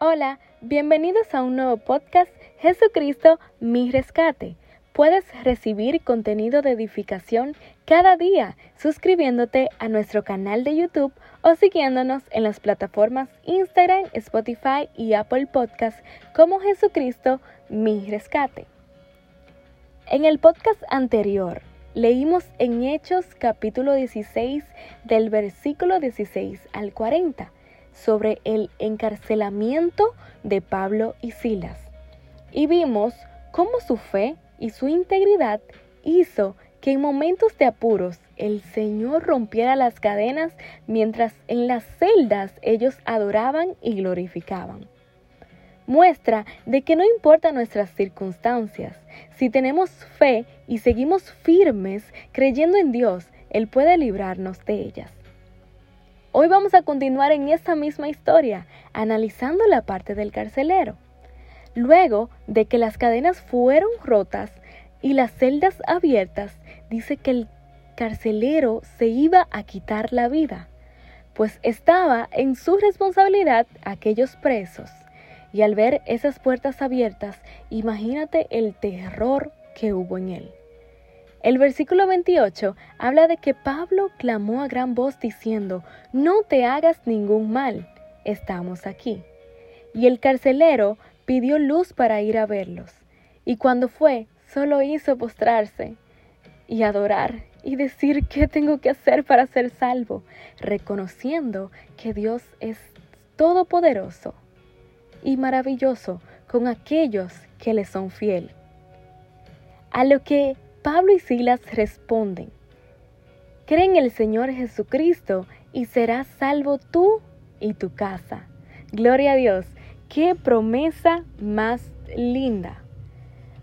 Hola, bienvenidos a un nuevo podcast Jesucristo, mi rescate. Puedes recibir contenido de edificación cada día suscribiéndote a nuestro canal de YouTube o siguiéndonos en las plataformas Instagram, Spotify y Apple Podcast como Jesucristo, mi rescate. En el podcast anterior leímos en Hechos capítulo 16 del versículo 16 al 40 sobre el encarcelamiento de Pablo y Silas. Y vimos cómo su fe y su integridad hizo que en momentos de apuros el Señor rompiera las cadenas mientras en las celdas ellos adoraban y glorificaban. Muestra de que no importa nuestras circunstancias, si tenemos fe y seguimos firmes creyendo en Dios, Él puede librarnos de ellas. Hoy vamos a continuar en esta misma historia, analizando la parte del carcelero. Luego de que las cadenas fueron rotas y las celdas abiertas, dice que el carcelero se iba a quitar la vida, pues estaba en su responsabilidad aquellos presos. Y al ver esas puertas abiertas, imagínate el terror que hubo en él. El versículo 28 habla de que Pablo clamó a gran voz diciendo, no te hagas ningún mal, estamos aquí. Y el carcelero pidió luz para ir a verlos, y cuando fue, solo hizo postrarse y adorar y decir qué tengo que hacer para ser salvo, reconociendo que Dios es todopoderoso y maravilloso con aquellos que le son fiel. A lo que Pablo y Silas responden, cree en el Señor Jesucristo y serás salvo tú y tu casa. Gloria a Dios, qué promesa más linda.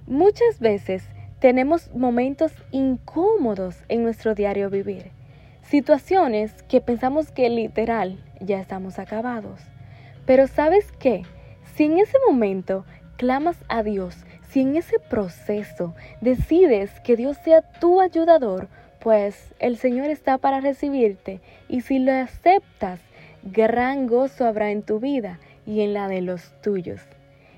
Muchas veces tenemos momentos incómodos en nuestro diario vivir, situaciones que pensamos que literal ya estamos acabados. Pero ¿sabes qué? Si en ese momento clamas a Dios, si en ese proceso decides que Dios sea tu ayudador, pues el Señor está para recibirte y si lo aceptas, gran gozo habrá en tu vida y en la de los tuyos.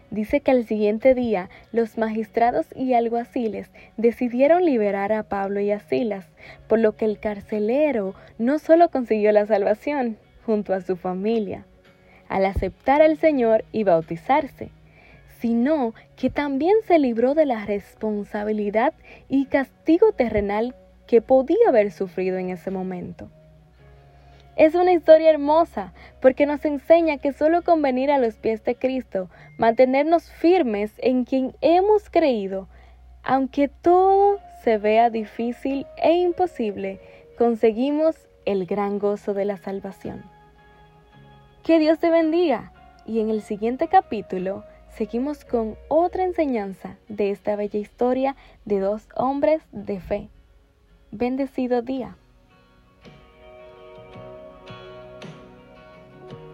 Dice que al siguiente día los magistrados y alguaciles decidieron liberar a Pablo y a Silas, por lo que el carcelero no solo consiguió la salvación junto a su familia, al aceptar al Señor y bautizarse, sino que también se libró de la responsabilidad y castigo terrenal que podía haber sufrido en ese momento. Es una historia hermosa porque nos enseña que solo con venir a los pies de Cristo, mantenernos firmes en quien hemos creído, aunque todo se vea difícil e imposible, conseguimos el gran gozo de la salvación. Que Dios te bendiga y en el siguiente capítulo seguimos con otra enseñanza de esta bella historia de dos hombres de fe. Bendecido día.